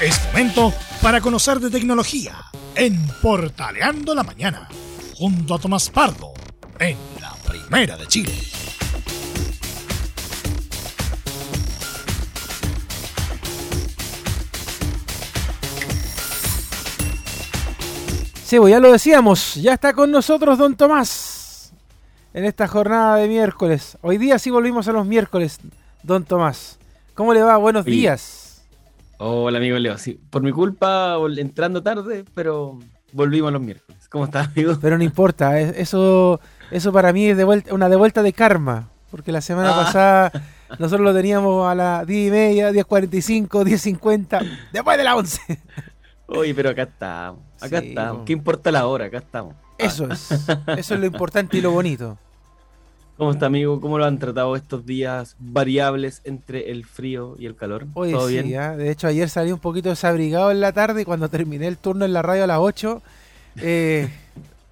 Es momento para conocer de tecnología en Portaleando la Mañana, junto a Tomás Pardo, en la Primera de Chile. Sí, pues ya lo decíamos, ya está con nosotros don Tomás en esta jornada de miércoles. Hoy día sí volvimos a los miércoles, don Tomás. ¿Cómo le va? Buenos días. Hola, amigo Leo. Sí, por mi culpa, entrando tarde, pero volvimos los miércoles. ¿Cómo estás, amigo? Pero no importa, es- eso, eso para mí es de vuelta, una devuelta de karma. Porque la semana Ah. pasada nosotros lo teníamos a las 10 y media, 10.45, 10.50, después de las 11. Oye, pero acá estamos. Acá Sí, estamos. ¿Qué importa la hora? Acá estamos. Eso es, eso es lo importante y lo bonito. ¿Cómo está, amigo? ¿Cómo lo han tratado estos días variables entre el frío y el calor? Oye, ¿Todo sí, bien? ah, de hecho ayer salí un poquito desabrigado en la tarde y cuando terminé el turno en la radio a las 8. Eh,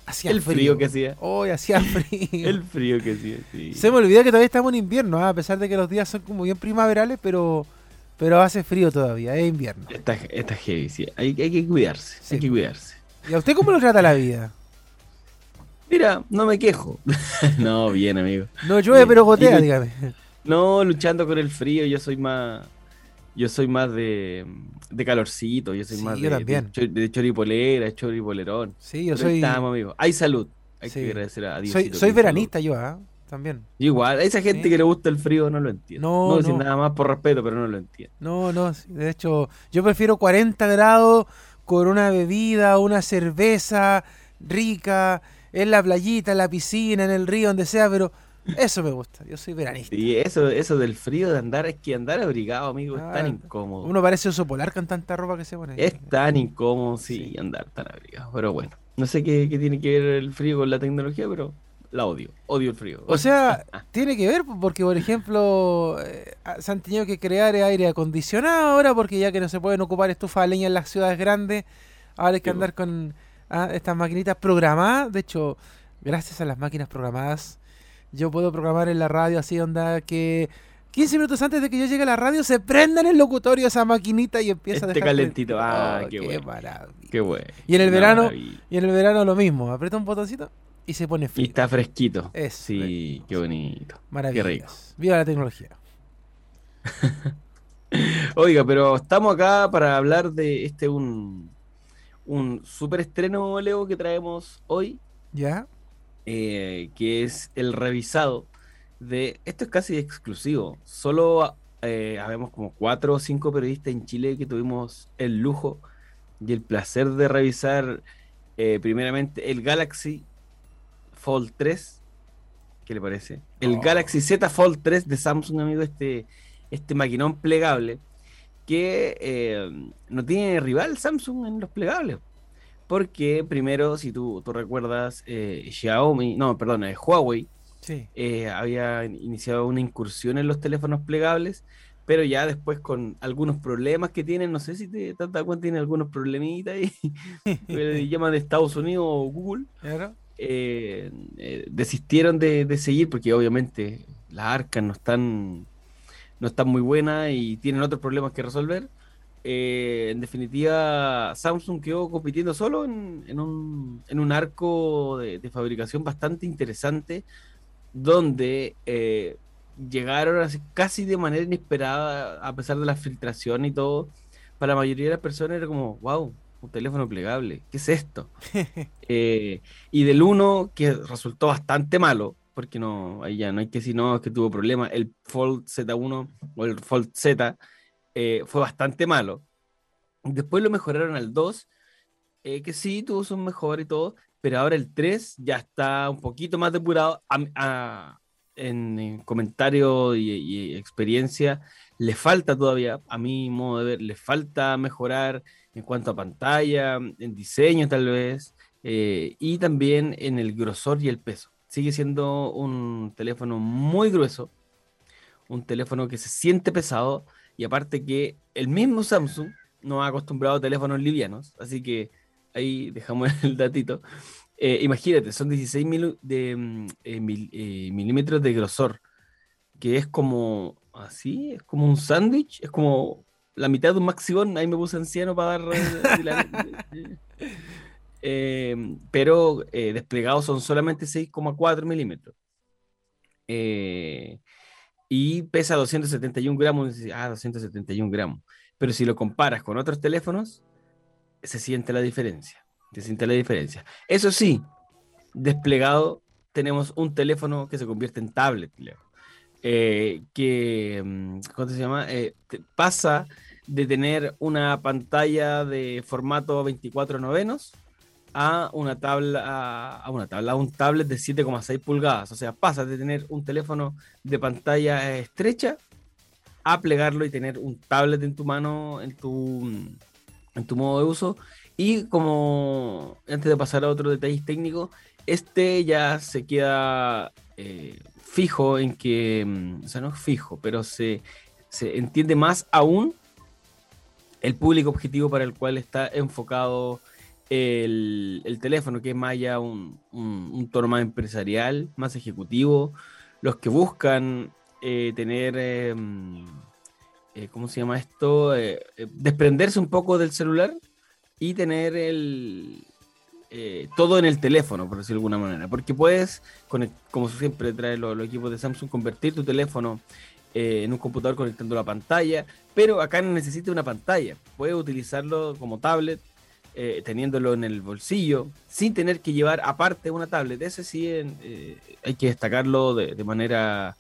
hacía El frío que hacía. Hoy hacía frío. El frío que sí. sí. Se me olvidó que todavía estamos en invierno, ah, a pesar de que los días son como bien primaverales, pero, pero hace frío todavía, es invierno. Está, está heavy, sí. Hay, hay que cuidarse. Sí. Hay que cuidarse. ¿Y a usted cómo lo trata la vida? Mira, no me quejo. no, bien, amigo. No llueve, Bien. pero gotea, Y- dígame. No, luchando con el frío, yo soy más. Yo soy más de, de calorcito, yo soy Sí, más yo de, también. de, cho- de choripolera, choripolerón. Sí, yo Pero ahí soy, estamos, amigo. Hay salud. Hay Sí. que agradecer a Dios. soy, soy veranista yo, ah, también. Igual, a esa gente Sí. que le gusta el frío no lo entiendo. No, No, decir no. nada más por respeto, pero no lo entiendo. No, no, sí, de hecho, yo prefiero 40 grados con una bebida, una cerveza rica, en la playita, en la piscina, en el río, donde sea, pero eso me gusta, yo soy veranista. Y eso, eso del frío de andar, es que andar abrigado, amigo, es Ah, tan incómodo. Uno parece oso polar con tanta ropa que se pone. Es tan incómodo, sí, Sí. andar tan abrigado. Pero bueno, no sé qué, qué tiene que ver el frío con la tecnología, pero la odio. Odio el frío. O sea, tiene que ver porque, por ejemplo, eh, se han tenido que crear aire acondicionado ahora porque ya que no se pueden ocupar estufas de leña en las ciudades grandes, ahora hay que andar con ah, estas maquinitas programadas. De hecho, gracias a las máquinas programadas, yo puedo programar en la radio así, onda, que 15 minutos antes de que yo llegue a la radio se prenda en el locutorio esa maquinita y empieza a Este dejar... calentito. Ah, Oh, qué bueno. maravilla. Qué bueno. Y en el Una verano, maravilla. y en el verano lo mismo, aprieta un botoncito y se pone Y frío. está fresquito. Eso, Sí, qué bonito. Maravilloso. rico. Viva la tecnología. Oiga, pero estamos acá para hablar de este un, un super estreno, Leo, que traemos hoy, ¿Ya? eh, que es el revisado de. Esto es casi exclusivo. Solo eh, habemos como cuatro o cinco periodistas en Chile que tuvimos el lujo y el placer de revisar eh, primeramente el Galaxy Fold 3. ¿Qué le parece? El Oh. Galaxy Z Fold 3 de Samsung, amigo, este, este maquinón plegable que eh, no tiene rival Samsung en los plegables. Porque primero, si tú, tú recuerdas, eh, Xiaomi, no, perdón, eh, Huawei Sí. había iniciado una incursión en los teléfonos plegables, pero ya después con algunos problemas que tienen, no sé si te, te dado cuenta, tienen algunos problemitas y le llaman de Estados Unidos o Google, ¿Claro? desistieron de, de seguir porque obviamente las arcas no están, no están muy buenas y tienen otros problemas que resolver. Eh, en definitiva, Samsung quedó compitiendo solo en, en un, en un arco de, de fabricación bastante interesante, donde eh, llegaron casi de manera inesperada, a pesar de la filtración y todo. Para la mayoría de las personas era como, wow, un teléfono plegable, ¿qué es esto? Eh, y del 1, que resultó bastante malo, porque no, ahí ya no hay que decir, no, que tuvo problemas. El Fold Z1 o el Fold Z eh, fue bastante malo. Después lo mejoraron al 2, eh, que sí, tuvo su mejor y todo, pero ahora el 3 ya está un poquito más depurado. En, en comentario y, y experiencia, le falta todavía, a mi modo de ver, le falta mejorar en cuanto a pantalla, en diseño tal vez, eh, y también en el grosor y el peso. Sigue siendo un teléfono muy grueso, un teléfono que se siente pesado, y aparte que el mismo Samsung no ha acostumbrado a teléfonos livianos, así que ahí dejamos el datito. Eh, imagínate, son 16 milu- de, mm, eh, mil- eh, milímetros de grosor, que es como así, es como un sándwich, es como la mitad de un Maxibon, ahí me puse anciano para dar... Eh, pero eh, desplegados son solamente 6,4 milímetros. y pesa 271 gramos. Ah, 271 gramos. Pero si lo comparas con otros teléfonos, se siente la diferencia. Se siente la diferencia. Eso sí, desplegado tenemos un teléfono que se convierte en tablet, eh, que, mm, ¿cómo se llama? Eh, pasa de tener una pantalla de formato 24 novenos a una tabla, a, una tabla, a un tablet de 7,6 pulgadas. O sea, pasa de tener un teléfono de pantalla estrecha a plegarlo y tener un tablet en tu mano, en tu, en tu modo de uso. Y como antes de pasar a otros detalles técnicos, este ya se queda eh, fijo en que, mm, o sea, no es fijo, pero se, entiende más aún el público objetivo para el cual está enfocado el, teléfono, que es más ya un, un, tono más empresarial, más ejecutivo, los que buscan eh, tener, em, eh, ¿cómo se llama esto? desprenderse un poco del celular y tener el, eh, todo en el teléfono, por decirlo de alguna manera. Porque puedes, como siempre trae los, equipos de Samsung, convertir tu teléfono eh, en un computador conectando la pantalla, pero acá no necesita una pantalla. Puedes utilizarlo como tablet, eh, teniéndolo en el bolsillo, sin tener que llevar aparte una tablet. Ese sí hay que destacarlo de, manera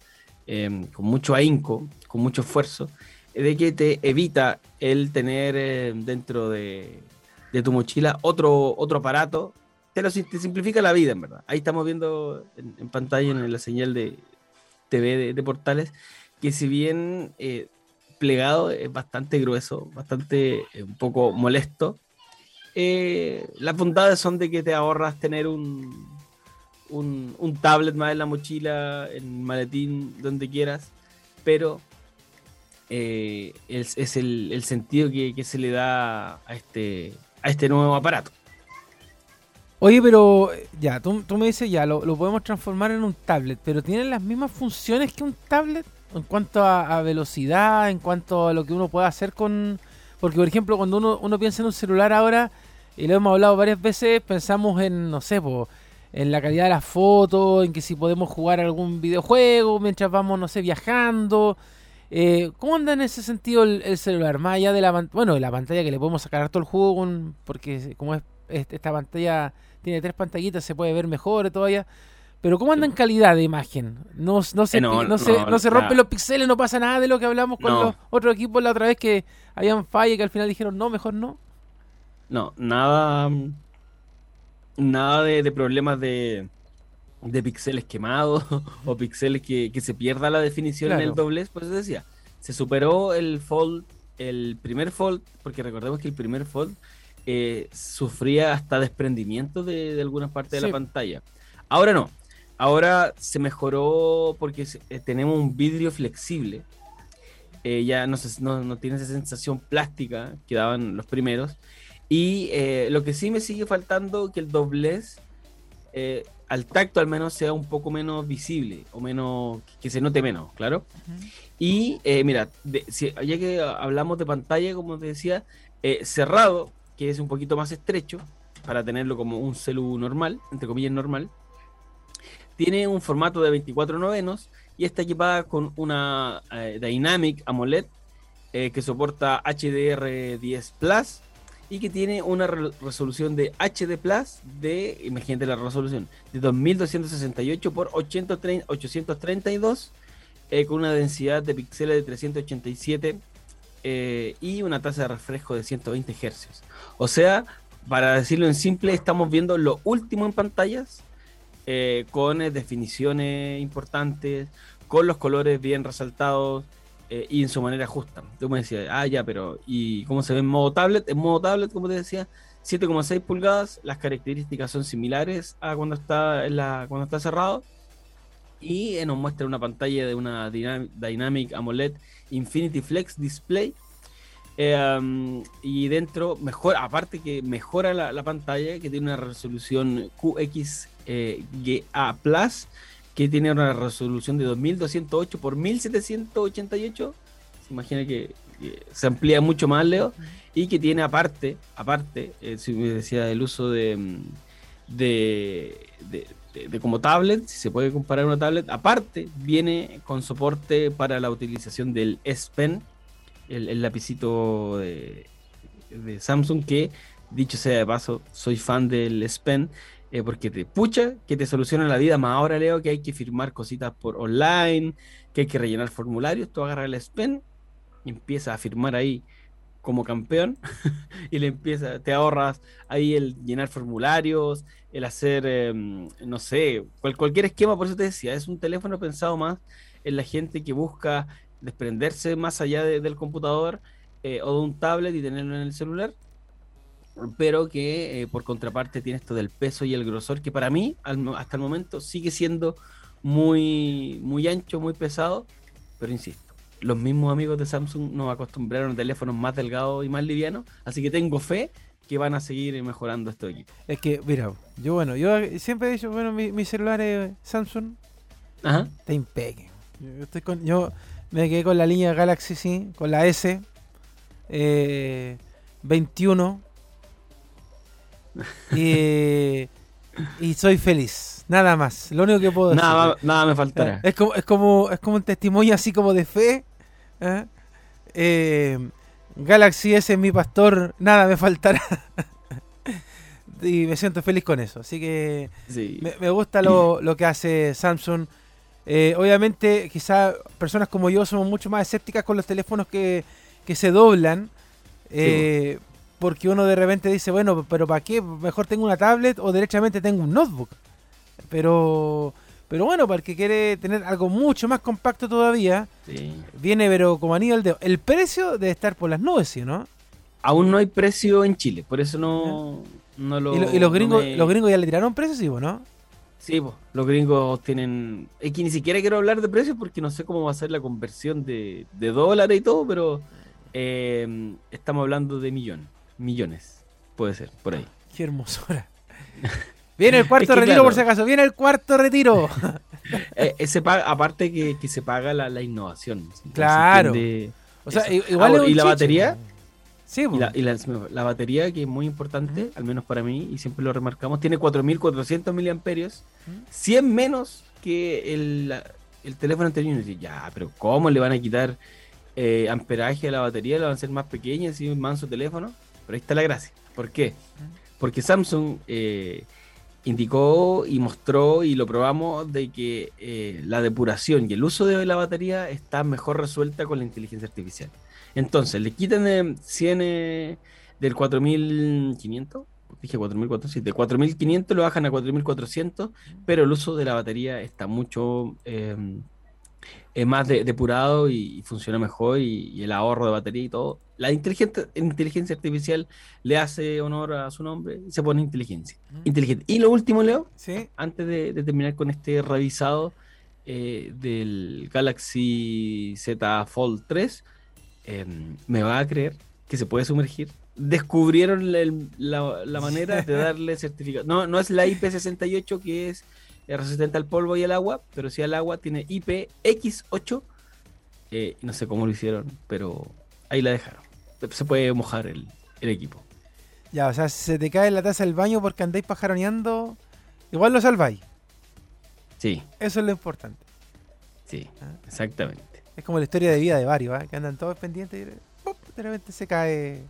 em, con mucho ahínco, con mucho esfuerzo, de que te evita el tener dentro de de tu mochila otro, otro aparato, te lo simplifica la vida, en verdad. Ahí estamos viendo en, pantalla en la señal de TV de, portales que si bien eh, plegado es bastante grueso, bastante eh, un poco molesto, eh, las bondades son de que te ahorras tener un, un, tablet más en la mochila, en el maletín, donde quieras, pero es, el, sentido que, se le da a este, a este nuevo aparato. Oye, pero ya, tú, me dices, ya, lo, podemos transformar en un tablet, pero ¿tienen las mismas funciones que un tablet? En cuanto a, velocidad, en cuanto a lo que uno puede hacer con... Porque, por ejemplo, cuando uno, piensa en un celular ahora, y lo hemos hablado varias veces, pensamos en, no sé, en la calidad de las fotos, en que si podemos jugar algún videojuego mientras vamos, no sé, viajando. Eh, ¿Cómo anda en ese sentido el, celular? Más allá de la bueno, de la pantalla que le podemos sacar todo el juego, porque como es, esta pantalla tiene tres pantallitas, se puede ver mejor todavía. Pero ¿cómo anda en calidad de imagen? No, no, se, no, se, rompen los píxeles, no pasa nada de lo que hablamos con los otros equipos la otra vez que habían falla y que al final dijeron no, mejor no. No, nada, nada de problemas de, de píxeles quemados o píxeles que, se pierda la definición en el doblez, pues decía, se superó el fold, el primer fold, porque recordemos que el primer fold eh, sufría hasta desprendimiento de, de algunas partes de la pantalla. Ahora no, ahora se mejoró porque eh, tenemos un vidrio flexible. Eh, ya no, no, no, tiene esa sensación plástica que daban los primeros. Y lo que sí me sigue faltando que el doblez al tacto al menos sea un poco menos visible o menos que se note menos, claro. Y eh, mira, ya que hablamos de pantalla, como te decía, eh, cerrado, que es un poquito más estrecho, para tenerlo como un celu normal, entre comillas normal, tiene un formato de 24 novenos y está equipada con una eh, Dynamic AMOLED que soporta HDR10 Plus y que tiene una resolución de HD Plus de, imagínate la resolución, de 2268 por 832 eh, con una densidad de píxeles de 387 eh, y una tasa de refresco de 120 Hz. O sea, para decirlo en simple, estamos viendo lo último en pantallas eh, con definiciones importantes, con los colores bien resaltados, eh, y en su manera justa. Tú me decías, ah, ya, pero ¿y cómo se ve en modo tablet? En modo tablet, como te decía, 7,6 pulgadas, las características son similares a cuando está, en la, cuando está cerrado. Y nos muestra una pantalla de una Dynamic AMOLED Infinity Flex Display. Eh, y dentro, mejor, aparte que mejora la, pantalla, que tiene una resolución QXGA eh, Plus que tiene una resolución de 2208 por 1788. Se imagina que que se amplía mucho más, Leo, y que tiene aparte, aparte, eh, si me decía el uso de, mm, de, de- de- de como tablet, si se puede comparar una tablet, aparte viene con soporte para la utilización del S Pen, el, el lapicito de, de Samsung, que dicho sea de paso, soy fan del S Pen. Eh, porque te pucha, que te soluciona la vida, más ahora leo que hay que firmar cositas por online, que hay que rellenar formularios, tú agarras el S Pen y empiezas a firmar ahí como campeón y le empieza, te ahorras ahí el llenar formularios, el hacer, eh, no sé, cual- cualquier esquema, por eso te decía, es un teléfono pensado más en la gente que busca desprenderse más allá de- del computador eh, o de un tablet y tenerlo en el celular, pero que eh, por contraparte tiene esto del peso y el grosor, que para mí al hasta el momento sigue siendo muy, muy ancho, muy pesado, pero insisto, los mismos amigos de Samsung nos acostumbraron a teléfonos más delgados y más livianos, así que tengo fe que van a seguir mejorando estos equipos. Es que, mira, yo bueno, yo siempre he dicho, bueno, mi, mi celular es Samsung, Ajá. está impeque. Yo, estoy con, yo me quedé con la línea Galaxy, sí, con la S eh, 21. Y, y soy feliz, nada más. Lo único que puedo decir. Nada, nada me faltará. Es como, es como, es como un testimonio así como de fe. ¿eh? Eh, Galaxy S es mi pastor, nada me faltará. y me siento feliz con eso. Así que Sí. me, me gusta lo, lo que hace Samsung. Eh, obviamente, quizá personas como yo somos mucho más escépticas con los teléfonos que, que se doblan. eh, porque uno de repente dice, bueno, pero ¿para qué? Mejor tengo una tablet o derechamente tengo un notebook. Pero, pero bueno, para el que quiere tener algo mucho más compacto todavía, sí. viene pero como anillo al dedo. El precio debe estar por las nubes, ¿sí, no? Aún no hay precio en Chile, por eso no, no lo. y, lo- y los no gringos me- los gringos ya le tiraron precios, sí, ¿no? Sí, po, los gringos tienen. Es que ni siquiera quiero hablar de precios porque no sé cómo va a ser la conversión de, de dólares y todo, pero eh, estamos hablando de millones. Millones, puede ser, por ahí. Qué hermosura. Viene el cuarto Es que, retiro, claro. por si acaso. Viene el cuarto retiro. Eh, eh, se paga- aparte que, que se paga la, la innovación. Claro. O sea, Eso. igual Ah, es un ¿y la chiche, batería? Sí, Y la, y la- la batería, que es muy importante, al menos para mí, y siempre lo remarcamos, tiene 4.400 miliamperios, 100 menos que el, el teléfono anterior. Y uno dice, ya, pero ¿cómo le van a quitar eh, amperaje a la batería? ¿La van a hacer más pequeña, así un manso teléfono? Pero ahí está la gracia. ¿Por qué? Porque Samsung eh, indicó y mostró y lo probamos de que eh, la depuración y el uso de la batería está mejor resuelta con la inteligencia artificial. Entonces, le quitan eh, 100 eh, del 4500, dije 4400, sí, de 4500 lo bajan a 4400, pero el uso de la batería está mucho eh, más de- depurado y, y funciona mejor y, y el ahorro de batería y todo. La inteligencia, inteligencia artificial le hace honor a su nombre y se pone inteligencia. Inteligente. Y lo último, Leo, Sí. antes de, de terminar con este revisado eh, del Galaxy Z Fold 3, eh, me va a creer que se puede sumergir. Descubrieron el- la, la manera de darle certificado. No, no es la IP68 que es eh, resistente al polvo y al agua, pero sí al agua tiene IPX8. Eh, no sé cómo lo hicieron, pero ahí la dejaron. Se puede mojar el, el equipo. Ya, o sea, si se te cae la taza del baño porque andáis pajaroneando, igual lo salváis. Sí, Eso es lo importante. sí, Ah. exactamente. Es como la historia de vida de varios, ¿ah? que andan todos pendientes y ¡pop! de repente se cae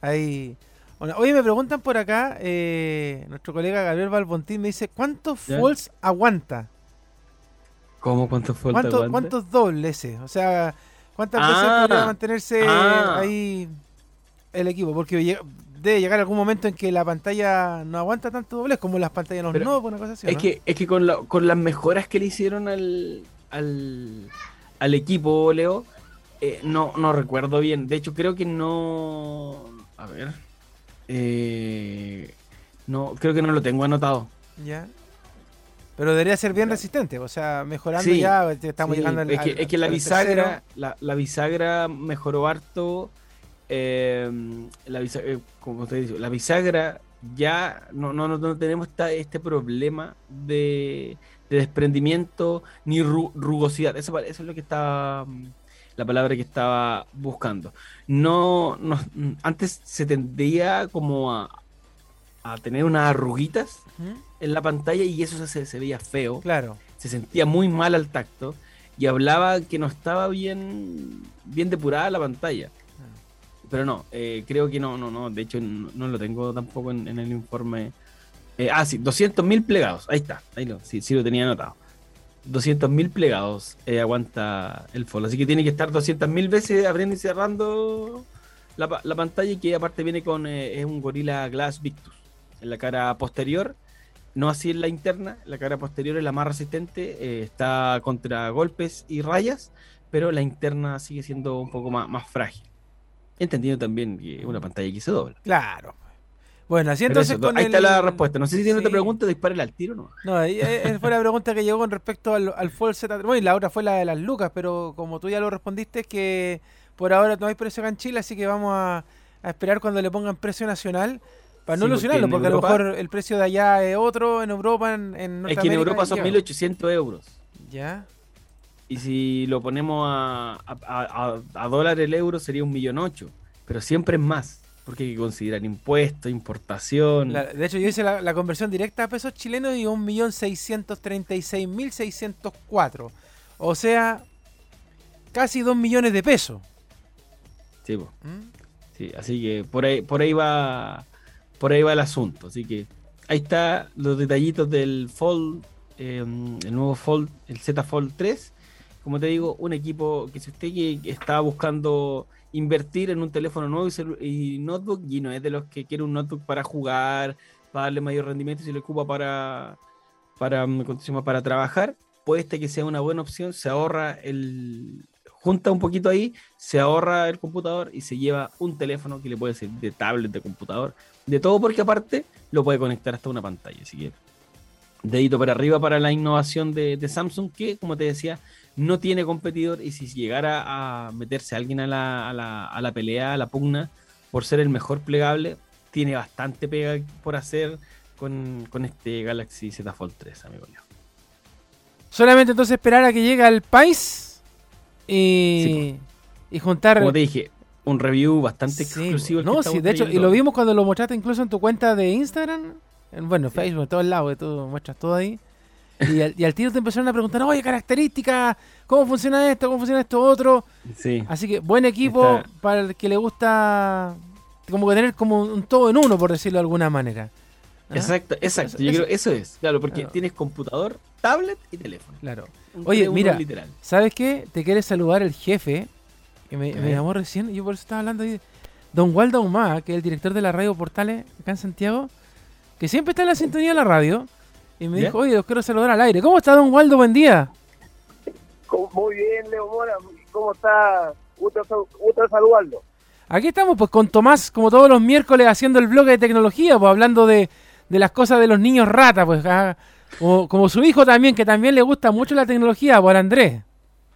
ahí. Bueno, oye, me preguntan por acá, eh, nuestro colega Gabriel Balbontín me dice, ¿cuántos falls aguanta? ¿Cómo? ¿Cuánto fue ¿Cuántos, ¿Cuántos dobles? O sea, ¿cuántas veces Ah. podría mantenerse Ah. ahí el equipo? Porque debe llegar algún momento en que la pantalla no aguanta tanto dobles como las pantallas no, no, una cosa así. Es ¿no? que, es que con, la- con las mejoras que le hicieron al, al, al equipo, Leo, eh, no, no recuerdo bien. De hecho, creo que no. A ver. Eh, no, creo que no lo tengo anotado. Ya. Pero debería ser bien resistente, o sea, mejorando Sí, ya, estamos Sí, llegando al, es, que, al- es que la bisagra, la, la bisagra mejoró harto. eh, la bisa- eh, como la bisagra ya no, no, no, no tenemos esta- este problema de, de desprendimiento ni ru- rugosidad. Eso, eso es lo que está mm, la palabra que estaba buscando. No, no antes se tendía como a, a tener unas arruguitas ¿Mm? en la pantalla y eso se, se veía feo. Claro. Se sentía muy mal al tacto y hablaba que no estaba bien, bien depurada la pantalla. Pero no, eh, creo que no, no, no. De hecho, no, no lo tengo tampoco en, en el informe. Eh, ah, sí, 200.000 plegados. Ahí está, ahí lo, sí, sí lo tenía anotado. 200.000 plegados eh, aguanta el Fold. Así que tiene que estar 200.000 veces abriendo y cerrando la, la pantalla. Que aparte viene con eh, es un Gorilla Glass Victus en la cara posterior. No así en la interna. La cara posterior es la más resistente. eh, está contra golpes y rayas. Pero la interna sigue siendo un poco más, más frágil. Entendiendo también que una pantalla que se dobla. Claro. Bueno, así entonces eso, con ahí está la respuesta. No sé si tiene Sí. otra pregunta, dispárela al tiro, ¿no? No, ahí, eh, fue la pregunta que llegó con respecto al, al Fold Z3. Bueno, y la otra fue la de las lucas, pero como tú ya lo respondiste, es que por ahora no hay precio acá en Chile, así que vamos a, a esperar cuando le pongan precio nacional para no Sí, ilusionarlo, porque, a Europa- lo mejor el precio de allá es otro, en Europa, en, en Es que en Europa son llega. 1800 euros. Ya, Y si lo ponemos a, a, a- a dólar el euro sería un millón ocho. Pero siempre es más. Porque hay que considerar impuestos, importación. La- de hecho yo hice la, la conversión directa a pesos chilenos y 1.636.604. O sea, casi 2 millones de pesos. Sí. ¿Mm? Sí, así que por ahí, por ahí va. Por ahí va el asunto. Así que ahí está los detallitos del Fold, eh, el nuevo Fold, el Z Fold 3. Como te digo, un equipo que si usted está buscando invertir en un teléfono nuevo y, notebook, y no es de los que quiere un notebook para jugar, para darle mayor rendimiento se lo ocupa para, para, para trabajar, puede este que sea una buena opción, se ahorra el... Junta un poquito ahí, se ahorra el computador y se lleva un teléfono que le puede ser de tablet, de computador, de todo porque aparte lo puede conectar hasta una pantalla. Así que dedito para arriba para la innovación de, de Samsung, que como te decía, no tiene competidor y si llegara a meterse alguien a la, a la, a la pelea, a la pugna, por ser el mejor plegable, tiene bastante pega por hacer con, con este Galaxy Z Fold 3, amigo mío. Solamente entonces esperar a que llegue al país y, y juntar... Como te dije, un review bastante Sí, exclusivo. No, sí, de hecho, y lo vimos cuando lo mostraste incluso en tu cuenta de Instagram. En, bueno, Facebook, en todos lados, tú muestras todo ahí. Y al, y al tiro te empezaron a preguntar, oye, características, ¿cómo funciona esto? ¿Cómo funciona esto otro? Sí, Así que buen equipo Está- para el que le gusta como que tener como un todo en uno, por decirlo de alguna manera. ¿Ah? exacto, exacto. Yo Eso- creo eso es, claro, porque tienes computador, tablet y teléfono. Claro. Un Oye, 3-1 mira, literal. ¿Sabes qué? Te quiere saludar el jefe, que me, me llamó recién, yo por eso estaba hablando ahí. Don Waldo Ahumada, que es el director de la radio Portales acá en Santiago, que siempre está en la sintonía de la radio, y me ¿Ya? dijo, oye, los quiero saludar al aire. ¿Cómo está Don Waldo? Buen día. ¿Cómo- Muy bien, Leo Mora. ¿Cómo está? Gusto, sal- gusto saludarlo. Aquí estamos pues con Tomás, como todos los miércoles, haciendo el blog de tecnología, pues hablando de, de las cosas de los niños rata, pues ah, como, como su hijo también, que también le gusta mucho la tecnología, por Andrés.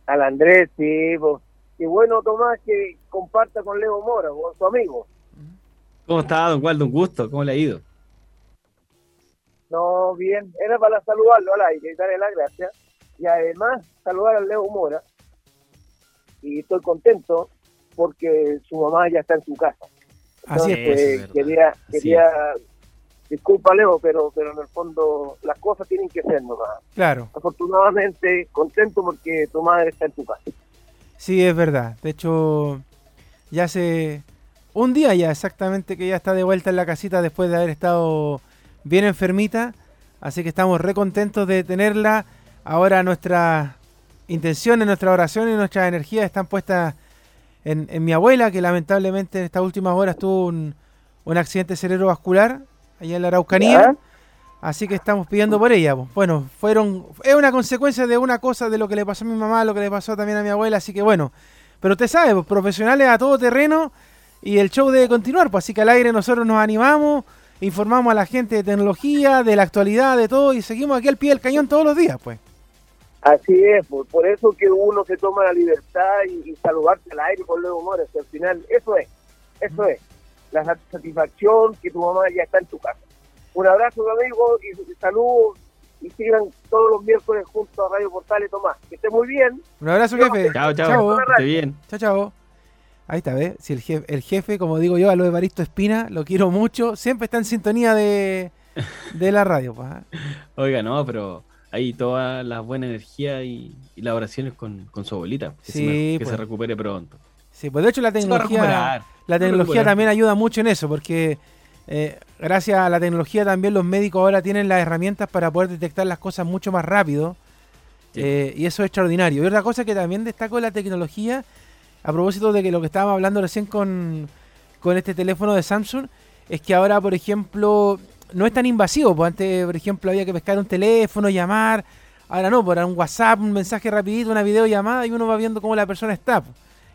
Al Andrés, sí. pues. Y bueno, Tomás, que comparta con Leo Mora, con su amigo. ¿Cómo está, don Waldo? Un gusto, ¿cómo le ha ido? No, bien. Era para saludarlo al aire y darle las gracias. Y además, saludar al Leo Mora. Y estoy contento porque su mamá ya está en su casa. Así es. Eso Entonces, es verdad. quería, Así quería, disculpa Leo, pero, pero en el fondo las cosas tienen que ser nomás. Claro. Afortunadamente, contento porque tu madre está en tu casa. Sí, es verdad. De hecho, ya hace un día ya exactamente que ya está de vuelta en la casita después de haber estado bien enfermita. Así que estamos re contentos de tenerla. Ahora nuestras intenciones, nuestras oraciones y nuestras energías están puestas en, en mi abuela, que lamentablemente en estas últimas horas tuvo un, un accidente cerebrovascular allá en la Araucanía. Así que estamos pidiendo por ella. Bueno, fueron es una consecuencia de una cosa de lo que le pasó a mi mamá, lo que le pasó también a mi abuela, así que bueno. Pero usted sabe, pues, profesionales a todo terreno y el show debe continuar, pues así que al aire nosotros nos animamos, informamos a la gente de tecnología, de la actualidad, de todo y seguimos aquí al pie del cañón todos los días, pues. Así es, por, por eso que uno se toma la libertad y, y saludarse al aire con Leo Mora, que al final eso es, eso es, la sat- satisfacción que tu mamá ya está en tu casa. Un abrazo, amigo, y, y saludos y sigan todos los miércoles junto a Radio Portal y Tomás. Que esté muy bien. Un abrazo, jefe. Chao, chao. Chao. que esté bien. Chao, chao. Ahí está, ¿ves? Si el jefe, el jefe, como digo yo, a lo de Baristo Espina, lo quiero mucho. Siempre está en sintonía de, de la radio. pues, ¿ah? Oiga, no, pero ahí toda la buena energía y, y las oraciones con, con su abuelita. Que, se, Sí, me- que pues. se recupere pronto. Sí, pues de hecho la Se tecnología, la se tecnología también ayuda mucho en eso, porque eh, gracias a la tecnología también los médicos ahora tienen las herramientas para poder detectar las cosas mucho más rápido. Sí. eh, y eso es extraordinario. Y otra cosa que también destaco de la tecnología, a propósito de que lo que estábamos hablando recién con, con este teléfono de Samsung, es que ahora, por ejemplo, no es tan invasivo. Pues antes, por ejemplo, había que pescar un teléfono, llamar. Ahora no, por un WhatsApp, un mensaje rapidito, una videollamada y uno va viendo cómo la persona está.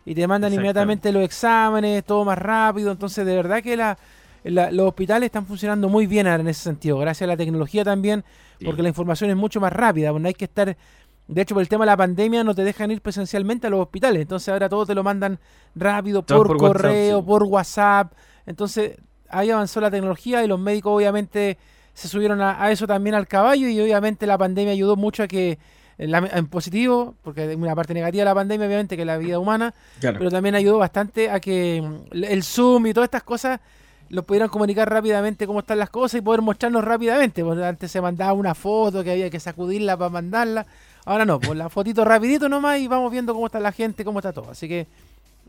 Y te mandan inmediatamente los exámenes, todo más rápido. Entonces, de verdad que la, la- los hospitales están funcionando muy bien ahora en ese sentido. Gracias a la tecnología también, Sí. porque la información es mucho más rápida. pues no hay que estar... De hecho, por el tema de la pandemia no te dejan ir presencialmente a los hospitales. Entonces ahora todo te lo mandan rápido por, WhatsApp, correo, sí. por WhatsApp. Entonces ahí avanzó la tecnología y los médicos obviamente se subieron a, a eso también al caballo y obviamente la pandemia ayudó mucho a que en, la- en positivo, porque hay una parte negativa de la pandemia obviamente que es la vida humana, Claro. pero también ayudó bastante a que mm, el Zoom y todas estas cosas los pudieran comunicar rápidamente cómo están las cosas y poder mostrarnos rápidamente. Porque antes se mandaba una foto que había que sacudirla para mandarla. Ahora no, pues la fotito rapidito nomás y vamos viendo cómo está la gente, cómo está todo. Así que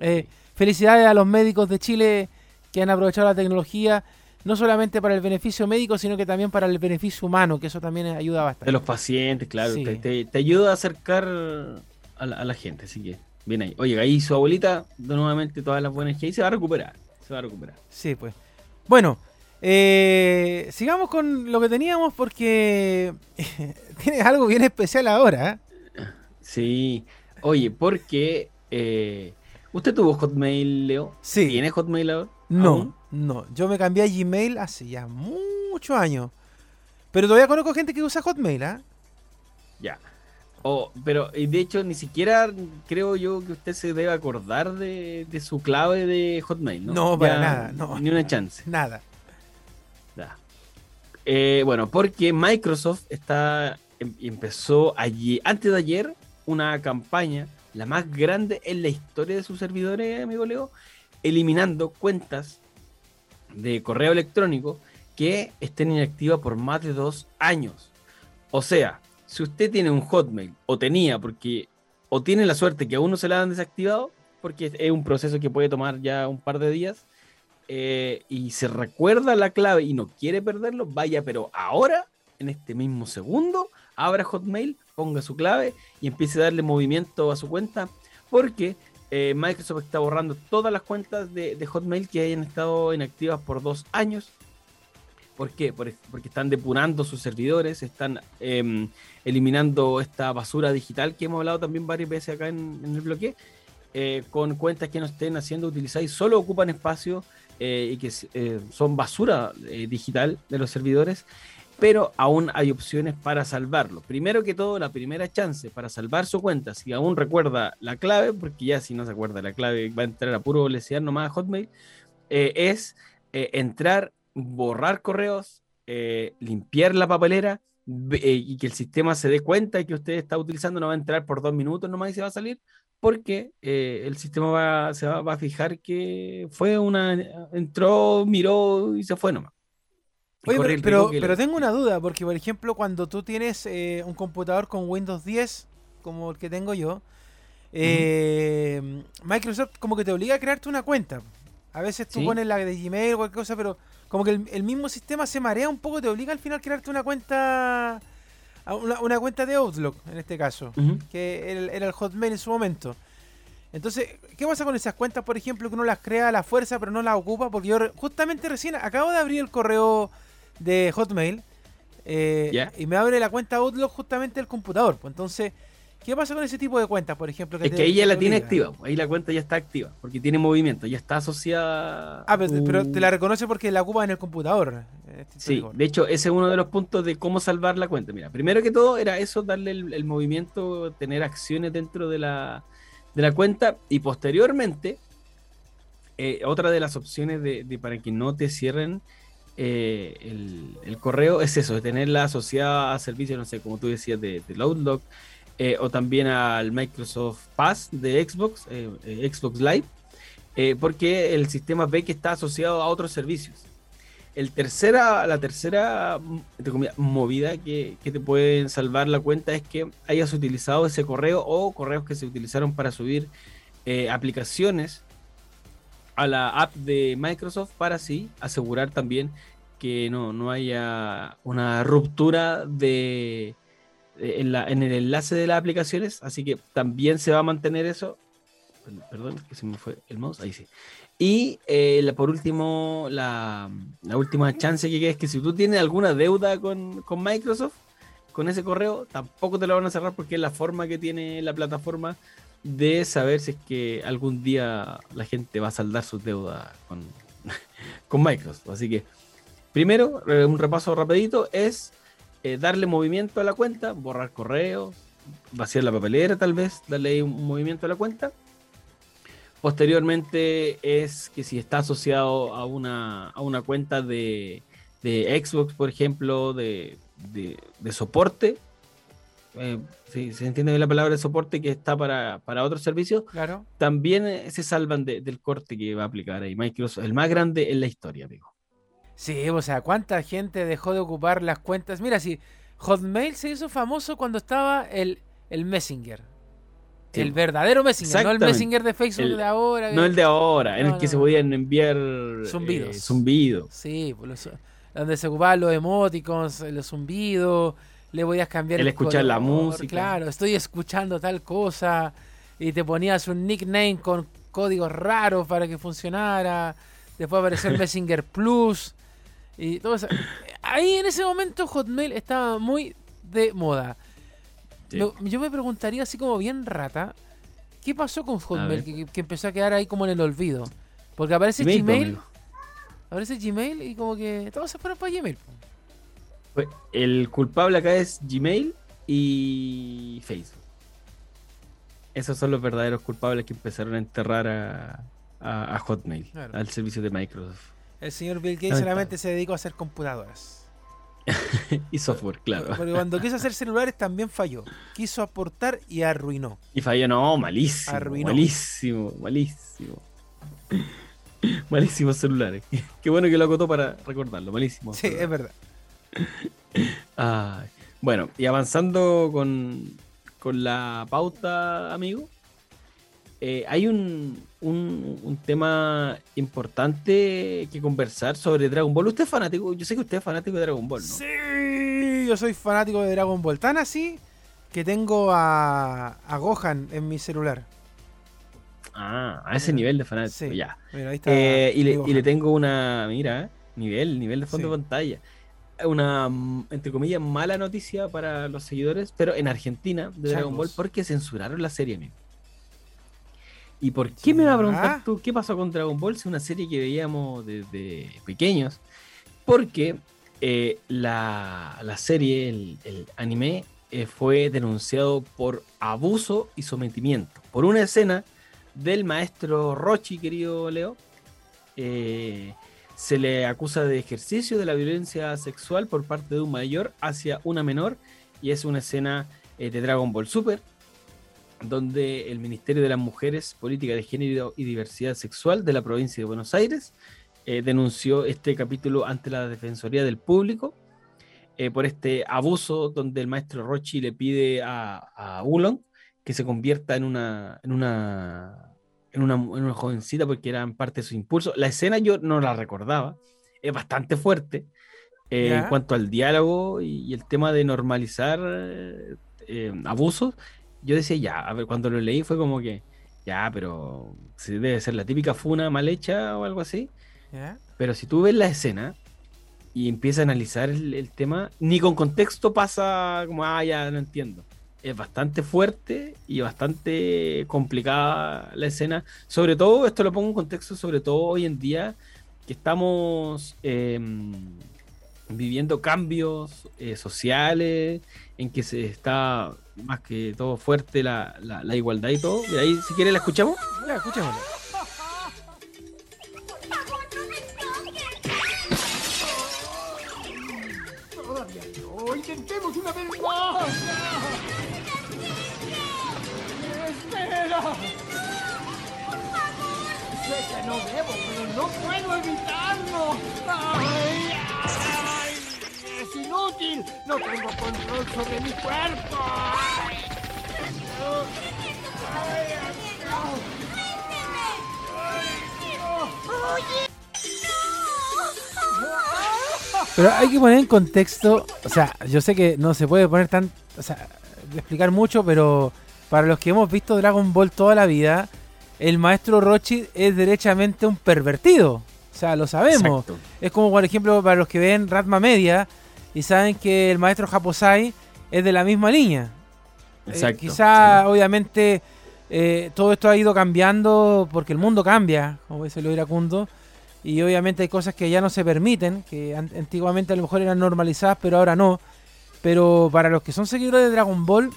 eh, felicidades a los médicos de Chile que han aprovechado la tecnología, no solamente para el beneficio médico, sino que también para el beneficio humano, que eso también ayuda bastante. De los pacientes, claro. Sí. Te, te- te ayuda a acercar a la, a la gente, así que bien ahí. Oye, ahí su abuelita, nuevamente todas las buenas que hay, se va a recuperar. Se va a recuperar. Sí, pues. Bueno, eh, sigamos con lo que teníamos porque tienes algo bien especial ahora. ¿eh? Sí. Oye, porque eh, ¿usted tuvo Hotmail, Leo? Sí. ¿Tiene Hotmail ahora? No, ¿Aún? no. Yo me cambié a Gmail hace ya muchos años. Pero todavía conozco gente que usa Hotmail, ¿ah? Ya. Oh, pero de hecho ni siquiera creo yo que usted se debe acordar de, de su clave de Hotmail, ¿no? No, para Ya, nada, no. Ni una chance. Nada. Eh, bueno, porque Microsoft está em- empezó allí, antes de ayer, una campaña, la más grande en la historia de sus servidores, amigo Leo, eliminando cuentas de correo electrónico que estén inactivas por más de dos años. O sea, si usted tiene un Hotmail, o tenía, porque, o tiene la suerte que aún no se la han desactivado, porque es un proceso que puede tomar ya un par de días, eh, y se recuerda la clave y no quiere perderlo, vaya, pero ahora, en este mismo segundo, abra Hotmail, ponga su clave y empiece a darle movimiento a su cuenta, porque eh, Microsoft está borrando todas las cuentas de, Hotmail que hayan estado inactivas por dos años. ¿Por qué? Por- porque están depurando sus servidores, están em, eliminando esta basura digital que hemos hablado también varias veces acá en, en el bloque, eh, con cuentas que no estén haciendo utilizar y solo ocupan espacio eh, y que eh, son basura eh, digital de los servidores, pero aún hay opciones para salvarlo. Primero que todo, la primera chance para salvar su cuenta, si aún recuerda la clave, porque ya si no se acuerda la clave va a entrar a puro lesear nomás a Hotmail, eh, es eh, entrar, borrar correos, eh, limpiar la papelera y que el sistema se dé cuenta que usted está utilizando, no va a entrar por dos minutos nomás y se va a salir, porque eh, el sistema va, se va, va a fijar que fue una, entró, miró y se fue nomás. Oye, pero, pero, le- tengo una duda, porque por ejemplo, cuando tú tienes eh, un computador con Windows 10, como el que tengo yo, eh, Microsoft como que te obliga a crearte una cuenta. A veces tú Sí. pones la de Gmail o cualquier cosa, pero como que el, el mismo sistema se marea un poco, te obliga al final a crearte una cuenta, a una, una cuenta de Outlook, en este caso, que era el, era el Hotmail en su momento. Entonces, ¿qué pasa con esas cuentas, por ejemplo, que uno las crea a la fuerza pero no las ocupa? Porque yo justamente recién acabo de abrir el correo de Hotmail eh, y me abre la cuenta Outlook justamente el computador. Pues entonces, ¿qué pasa con ese tipo de cuentas, por ejemplo? Es te- que ahí ya la tiene activa, ahí la cuenta ya está activa, porque tiene movimiento, ya está asociada. Ah, pero, te la reconoce porque la ocupa en el computador. Este Sí, de hecho, ese es uno de los puntos de cómo salvar la cuenta. Mira, primero que todo era eso, darle el, el movimiento, tener acciones dentro de la, de la cuenta y posteriormente, eh, otra de las opciones de, de para que no te cierren eh, el, el correo es eso, de tenerla asociada a servicios, no sé, como tú decías, de, del Outlook, eh, o también al Microsoft Pass de Xbox, Xbox Live, porque el sistema ve que está asociado a otros servicios. El tercera, la tercera movida que, que te pueden salvar la cuenta es que hayas utilizado ese correo o correos que se utilizaron para subir eh, aplicaciones a la app de Microsoft para así asegurar también que no, no haya una ruptura de, de- en, la- en el enlace de las aplicaciones. Así que también se va a mantener eso. Perdón, que se me fue el mouse. Ahí sí. Y eh, la- por último, la, última chance que queda es que si tú tienes alguna deuda con, con Microsoft, con ese correo, tampoco te lo van a cerrar porque es la forma que tiene la plataforma de saber si es que algún día la gente va a saldar sus deudas con, con Microsoft. Así que, primero, eh, un repaso rapidito es eh, darle movimiento a la cuenta, borrar correos, vaciar la papelera tal vez, darle un movimiento a la cuenta. Posteriormente es que si está asociado a una, a una cuenta de, de Xbox, por ejemplo, de, de- de soporte, eh, si se entiende bien la palabra de soporte que está para, para otros servicios, Claro. también eh, se salvan de- del corte que va a aplicar ahí Microsoft, el más grande en la historia, amigo. Sí, o sea, ¿cuánta gente dejó de ocupar las cuentas? Mira, si Hotmail se hizo famoso cuando estaba el, el Messenger. Sí. El verdadero Messenger, no el. Messenger de Facebook El- de ahora. No el de ahora, en No, el que no, se podían enviar eh, Zumbidos. zumbidos. Sí, pues los- donde se ocupaban los emoticons, los zumbidos, le podías cambiar El escuchar la música. Claro, estoy escuchando tal cosa y te ponías un nickname con códigos raros para que funcionara. Después apareció el Messenger Plus y todo eso. Ahí en ese momento Hotmail estaba muy de moda. Sí. Me- yo me preguntaría así como bien rata, ¿qué pasó con Hotmail que, que empezó a quedar ahí como en el olvido? Porque aparece Gmail, pues, Gmail. Aparece Gmail y como que todos se fueron para Gmail. Pues, El culpable acá es Gmail y Facebook. Esos son los verdaderos culpables que empezaron a enterrar a, a- a Hotmail, Claro. al servicio de Microsoft. El señor Bill Gates solamente se dedicó a hacer computadoras. y software, claro. Porque cuando quiso hacer celulares también falló. Quiso aportar y arruinó. Y falló, no, malísimo. Arruinó. Malísimo, malísimo. Malísimos celulares. Qué bueno que lo acotó para recordarlo, malísimo. Sí, es verdad. Ay, Bueno, y avanzando con, con la pauta, amigo, eh, hay un, un, un tema importante que conversar sobre Dragon Ball. Usted es fanático, yo sé que usted es fanático de Dragon Ball, ¿no? Sí, yo soy fanático de Dragon Ball. Tan así que tengo a, a Gohan en mi celular. Ah, a ese nivel de fanático, Sí. ya. Mira, ahí está. Eh, y, le, y Gohan. le tengo una, mira, nivel, nivel de fondo Sí. de pantalla. Una, entre comillas, mala noticia para los seguidores, pero en Argentina de Dragon Ball, porque censuraron la serie, amigo. ¿Y por qué me va a preguntar Ya. tú qué pasó con Dragon Ball? Es una serie que veíamos desde pequeños. Porque eh, la, la serie, el, el anime, eh, fue denunciado por abuso y sometimiento. Por una escena del maestro Rochi, querido Leo. eh, se le acusa de ejercicio de la violencia sexual por parte de un mayor hacia una menor. Y es una escena de Dragon Ball Super, donde el Ministerio de las Mujeres, Política de Género y Diversidad Sexual de la provincia de Buenos Aires eh, denunció este capítulo ante la Defensoría del Público eh, por este abuso donde el maestro Rochi le pide a, a Ulon que se convierta en una, en una en una, en una jovencita porque era en parte de su impulso. La escena yo no la recordaba, es bastante fuerte eh, en cuanto al diálogo y, y el tema de normalizar abusos. Yo decía, ya, a ver, cuando lo leí fue como que, ya, pero si debe ser la típica funa mal hecha o algo así. ¿Ya? Pero si tú ves la escena y empiezas a analizar el, el tema, ni con contexto pasa como, ah, ya no entiendo. Es bastante fuerte y bastante complicada la escena. Sobre todo, esto lo pongo en contexto, sobre todo hoy en día, que estamos eh, viviendo cambios eh, sociales, en que se está más que todo fuerte la, la- la igualdad y todo. Y ahí, si quieres, la escuchamos. Ya, escuchémoslo. intentemos una vez más. ¡Espera! Sé que no debo, pero no puedo evitarlo. ¡Es inútil! ¡No tengo control sobre mi cuerpo! Pero hay que poner en contexto, o sea, yo sé que no se puede poner tan, o sea, explicar mucho, pero para los que hemos visto Dragon Ball toda la vida, el maestro Rochi es derechamente un pervertido. O sea, lo sabemos. Exacto. Es como, por ejemplo, para los que ven Ratma Media y saben que el maestro Japosai es de la misma línea. Eh, Exacto. quizá, obviamente, eh, todo esto ha ido cambiando porque el mundo cambia, como dice lo iracundo. Y obviamente hay cosas que ya no se permiten, que an- antiguamente a lo mejor eran normalizadas, pero ahora no. Pero para los que son seguidores de Dragon Ball,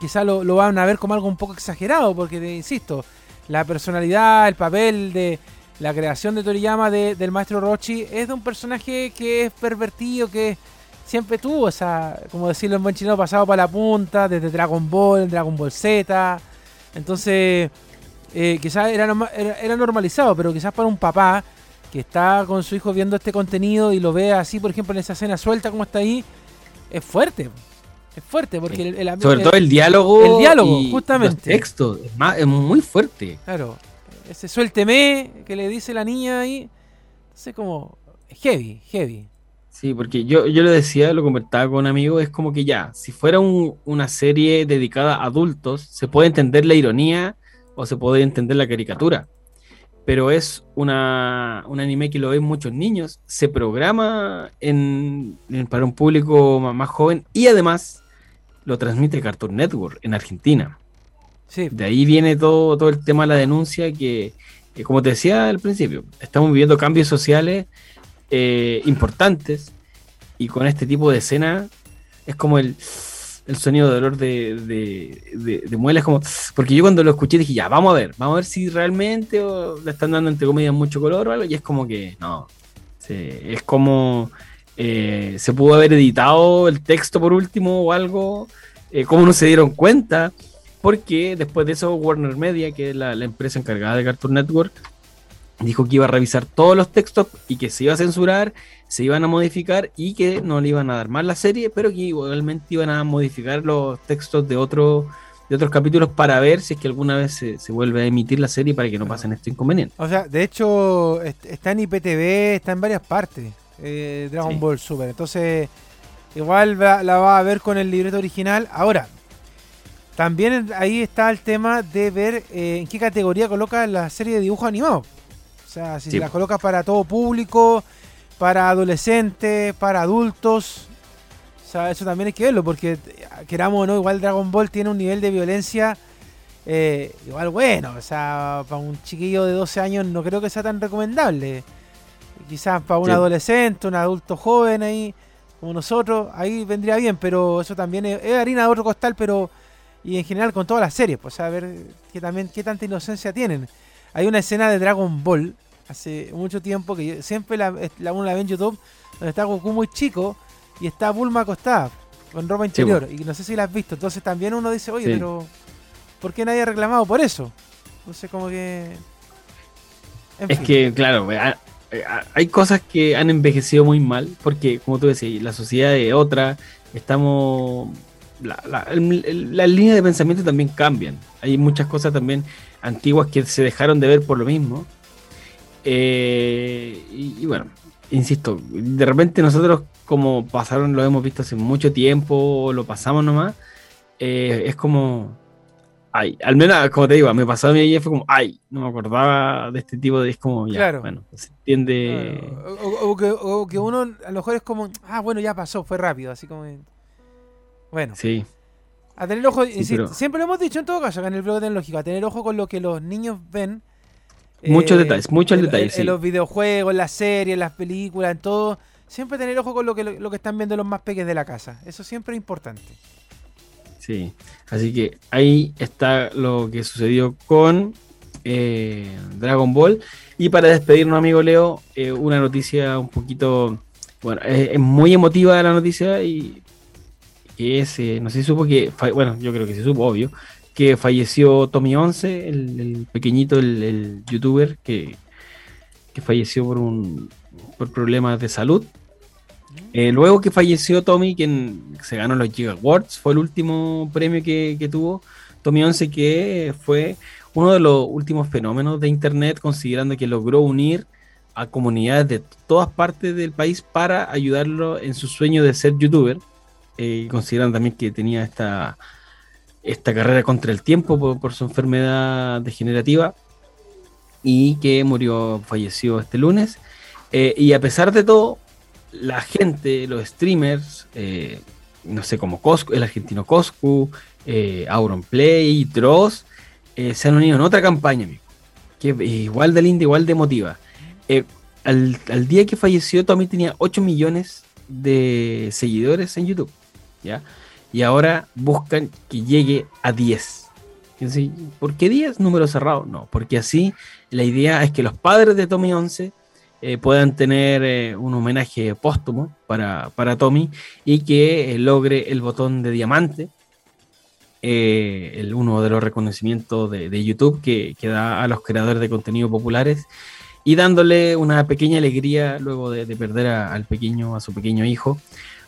quizá lo, lo van a ver como algo un poco exagerado, porque, te insisto, la personalidad, el papel de la creación de Toriyama de- del maestro Rochi es de un personaje que es pervertido, que siempre tuvo esa, como decirlo en buen chino, pasado para la punta, desde Dragon Ball, Dragon Ball Z. Entonces, eh, quizás era, era, era normalizado, pero quizás para un papá que está con su hijo viendo este contenido y lo ve así, por ejemplo, en esa escena suelta como está ahí, es fuerte. Es fuerte, porque el, el- Sobre el- todo el diálogo. el diálogo, y justamente. Los textos. Es, más, es muy fuerte. Claro, ese suélteme que le dice la niña ahí, entonces como heavy, heavy. Sí, porque yo, yo lo decía, lo convertaba con un amigo, es como que ya, si fuera un- una serie dedicada a adultos, se puede entender la ironía o se puede entender la caricatura. Pero es una, un anime que lo ven muchos niños, se programa en, en- para un público ma- más joven y además lo transmite Cartoon Network en Argentina. Sí, De ahí viene todo, todo el tema de la denuncia que, que, como te decía al principio, estamos viviendo cambios sociales eh, importantes y con este tipo de escena es como el, el sonido de dolor de, de, de, muelas, como, porque yo cuando lo escuché dije, ya, vamos a ver, vamos a ver si realmente le están dando entre comillas mucho color o algo, y es como que no, es como eh, se pudo haber editado el texto por último o algo, eh, como no se dieron cuenta, porque después de eso Warner Media, que es la empresa encargada de Cartoon Network, dijo que iba a revisar todos los textos y que se iba a censurar, se iban a modificar y que no le iban a dar más la serie, pero que igualmente iban a modificar los textos de, otro, de otros capítulos para ver si es que alguna vez se, se vuelve a emitir la serie para que no pasen estos inconvenientes. o sea, de hecho est- está en IPTV, está en varias partes, eh, Dragon Sí. Ball Super, entonces igual la va a ver con el libreto original. Ahora, también ahí está el tema de ver eh, en qué categoría coloca la serie de dibujo animado. O sea, si Sí. se la coloca para todo público, para adolescentes, para adultos. O sea, eso también hay que verlo, porque queramos o no, igual Dragon Ball tiene un nivel de violencia eh, igual bueno. O sea, para un chiquillo de 12 años no creo que sea tan recomendable. Quizás para un Sí. adolescente, un adulto joven ahí, como nosotros, ahí vendría bien, pero eso también es, es harina de otro costal, pero y en general con todas las series, pues a ver que también qué tanta inocencia tienen. Hay una escena de Dragon Ball hace mucho tiempo que yo- siempre la, la uno la ve en YouTube, donde está Goku muy chico y está Bulma acostada con ropa interior. y no sé si la has visto. Entonces también uno dice, oye, Sí. pero ¿por qué nadie ha reclamado por eso? Entonces como que... en Es fin. que, claro, eh, ha- eh, ha- hay cosas que han envejecido muy mal, porque, como tú decías, la sociedad es otra, estamos. La, la, el- líneas de pensamiento también cambian. Hay muchas cosas también antiguas que se dejaron de ver por lo mismo. Eh, y, y bueno, insisto, de repente nosotros, como pasaron, lo hemos visto hace mucho tiempo, lo pasamos nomás, eh, es como. Ay, al menos, como te digo, me pasó a mí ayer, fue como, ay, no me acordaba de este tipo de. Es como, ya, Claro. bueno, se entiende. Claro, O, o- o que, o que uno a lo mejor es como, ah, bueno, ya pasó, fue rápido, así como... Bueno, Sí, a tener ojo, Sí, insisto, pero- siempre lo hemos dicho en todo caso, acá en el blog tecnológico, a tener ojo con lo que los niños ven. Muchos eh, detalles, muchos en- detalles, En, sí. en los videojuegos, en las series, en las películas, en todo. Siempre tener ojo con lo que, lo, que están viendo los más pequeños de la casa. Eso siempre es importante. sí. Así que ahí está lo que sucedió con eh, Dragon Ball. Y para despedirnos, amigo Leo, eh, una noticia un poquito. Bueno, es, es muy emotiva la noticia y que no sé si supo que, bueno, yo creo que se supo, obvio, que falleció Tommy 11, el, pequeñito, el youtuber que, que falleció por un por problemas de salud. Eh, luego que falleció Tommy, quien se ganó los Giga Awards, fue el último premio que, que tuvo Tommy 11, que fue uno de los últimos fenómenos de Internet, considerando que logró unir a comunidades de todas partes del país para ayudarlo en su sueño de ser youtuber, eh, considerando también que tenía esta, esta carrera contra el tiempo por, su enfermedad degenerativa y que murió, falleció este lunes. Eh, y a pesar de todo, la gente, los streamers, eh, no sé, como Coscu, el argentino Coscu, eh, Auronplay, Dross, eh, se han unido en otra campaña, amigo, que igual de linda, igual de emotiva. Al, al día que falleció, Tommy tenía 8 millones de seguidores en YouTube, Y ahora buscan que llegue a 10. Y así, ¿Por qué 10? Número cerrado. No, porque así la idea es que los padres de Tommy 11 eh, puedan tener eh, un homenaje póstumo para, para Tommy y que eh, logre el botón de diamante, uno de los reconocimientos de, YouTube que, da a los creadores de contenido populares y dándole una pequeña alegría luego de, de perder a- al pequeño, a su pequeño hijo.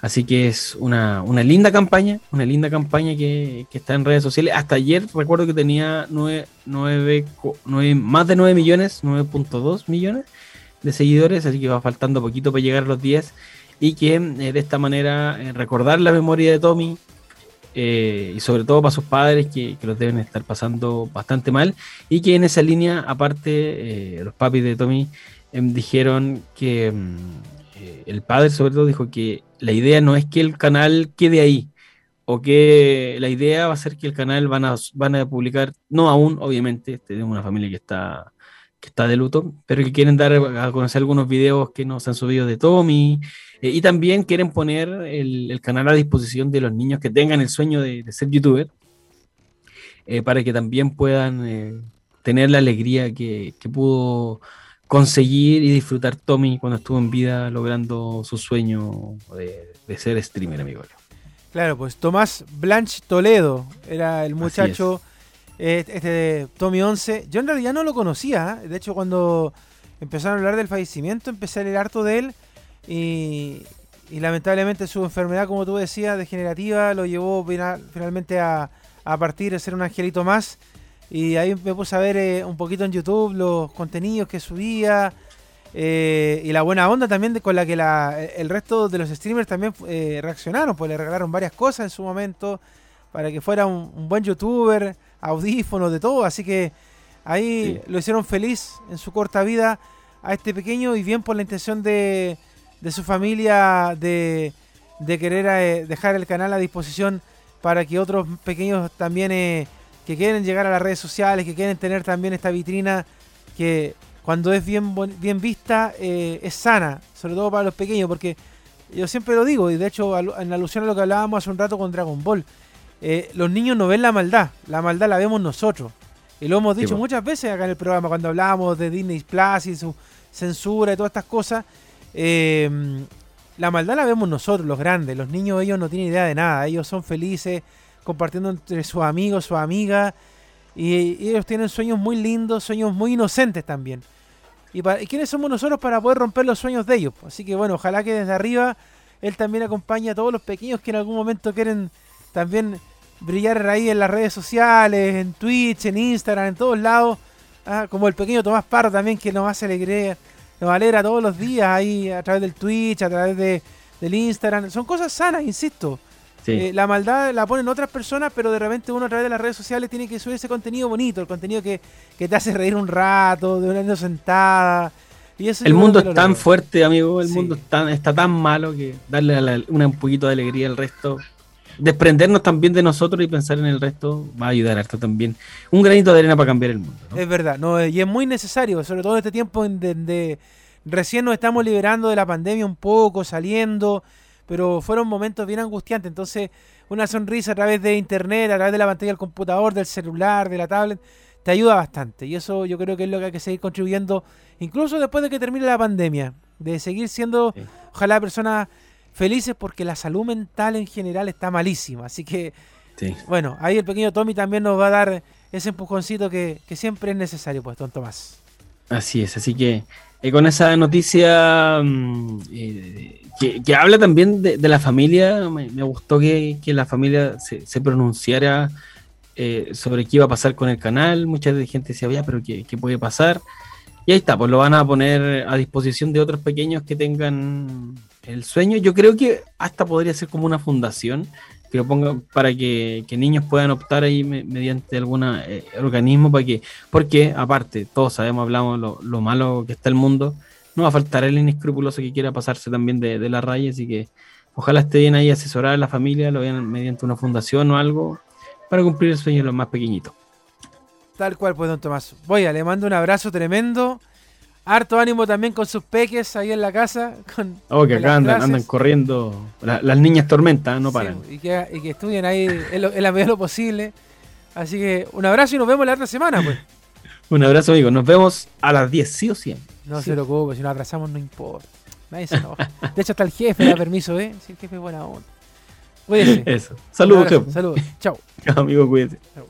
Así que es una, una linda campaña, una linda campaña que, que está en redes sociales. Hasta ayer recuerdo que tenía nueve, nueve co- nueve- más de 9 millones, 9.2 millones de seguidores, así que va faltando poquito para llegar a los 10 y que eh, de esta manera eh, recordar la memoria de Tommy eh, y sobre todo para sus padres que, que los deben estar pasando bastante mal y que en esa línea aparte los papis de Tommy em, dijeron que mm, el padre sobre todo dijo que la idea no es que el canal quede ahí o que la idea va a ser que el canal van a, van a publicar, no aún obviamente, tenemos una familia que está que está de luto, pero que quieren dar a conocer algunos videos que nos han subido de Tommy, eh, y también quieren poner el, el canal a disposición de los niños que tengan el sueño de, ser youtuber, eh, para que también puedan eh, tener la alegría que, que pudo conseguir y disfrutar Tommy cuando estuvo en vida logrando su sueño de, de ser streamer, amigo. Claro, pues Tomás Blanch Toledo era el muchacho, eh, este de Tommy 11. Yo en realidad no lo conocía, ¿eh? de hecho cuando empezaron a hablar del fallecimiento empecé a leer harto de él y, y lamentablemente su enfermedad, como tú decías, degenerativa, lo llevó final- finalmente a, a partir, a ser un angelito más. Y ahí me puse a ver eh, un poquito en YouTube los contenidos que subía. eh, y la buena onda también de- con la que la- el resto de los streamers también eh, reaccionaron, pues le regalaron varias cosas en su momento para que fuera un, un buen youtuber, audífonos, de todo. Así que ahí Sí. lo hicieron feliz en su corta vida a este pequeño y bien por la intención de, de su familia de, de querer dejar el canal a disposición para que otros pequeños también eh, que quieren llegar a las redes sociales, que quieren tener también esta vitrina que cuando es bien, bien vista eh, es sana, sobre todo para los pequeños, porque yo siempre lo digo, y de hecho en alusión a lo que hablábamos hace un rato con Dragon Ball, eh, los niños no ven la maldad, la maldad la vemos nosotros. Y lo hemos dicho muchas veces acá en el programa, cuando hablábamos de Disney Plus y su censura y todas estas cosas. eh, la maldad la vemos nosotros, los grandes. Los niños, ellos no tienen idea de nada. Ellos son felices compartiendo entre sus amigos, sus amigas. Y, ellos tienen sueños muy lindos, sueños muy inocentes también. ¿Y, para, ¿y quiénes somos nosotros para poder romper los sueños de ellos? Así que bueno, ojalá que desde arriba él también acompañe a todos los pequeños que en algún momento quieren también brillar ahí en las redes sociales, en Twitch, en Instagram, en todos lados. Ah, como el pequeño Tomás Parro también que nos hace alegría, nos alegra todos los días ahí a través del Twitch, a través de, del Instagram. Son cosas sanas, insisto. Sí. Eh, la maldad la ponen otras personas, pero de repente uno a través de las redes sociales tiene que subir ese contenido bonito, el contenido que, que te hace reír un rato, de una niña sentada. Y eso El mundo es lo tan fuerte, amigo. El Sí. mundo tan- está tan malo que darle a la- una- un poquito de alegría al resto, desprendernos también de nosotros y pensar en el resto va a ayudar harto también. Un granito de arena para cambiar el mundo. ¿no? Es verdad, no, y es muy necesario, sobre todo en este tiempo en donde recién nos estamos liberando de la pandemia un poco, saliendo, pero fueron momentos bien angustiantes. Entonces, una sonrisa a través de internet, a través de la pantalla del computador, del celular, de la tablet, te ayuda bastante. Y eso yo creo que es lo que hay que seguir contribuyendo, incluso después de que termine la pandemia, de seguir siendo, Sí. ojalá, personas felices porque la salud mental en general está malísima. Así que, Sí. bueno, ahí el pequeño Tommy también nos va a dar ese empujoncito que, que siempre es necesario, pues, don Tomás. Así es, así que eh, con esa noticia mm, eh, que, habla también de, la familia, me, me gustó que, la familia se, se pronunciara eh, sobre qué iba a pasar con el canal. Mucha gente decía, ya, pero qué, qué puede pasar? Y ahí está, pues lo van a poner a disposición de otros pequeños que tengan el sueño. Yo creo que hasta podría ser como una fundación que lo ponga para que, que niños puedan optar ahí me- mediante algún organismo para que porque aparte, todos sabemos, hablamos lo, lo malo que está el mundo, no va a faltar el inescrupuloso que quiera pasarse también de, de la raya, así que ojalá esté bien ahí asesorar a la familia, lo vean mediante una fundación o algo, para cumplir el sueño de los más pequeñitos. Tal cual, pues, don Tomás. Voy le mando un abrazo tremendo. Harto ánimo también con sus peques ahí en la casa. Con, Oh, que acá andan, corriendo, la- las niñas tormentas, no Sí, paran. y, que, y que estudien ahí en, lo- en la medida de lo posible. Así que un abrazo y nos vemos la otra semana, pues. Un abrazo, amigos, nos vemos a las 10, sí o sí. No Sí. se preocupe, si nos atrasamos no importa. Nadie se enoja. De hecho, hasta el jefe da permiso, ¿eh? Si el jefe es buena onda. Cuídese. Eso. Saludos, jefe. Saludos. Chao. Amigo, cuídate. Chao.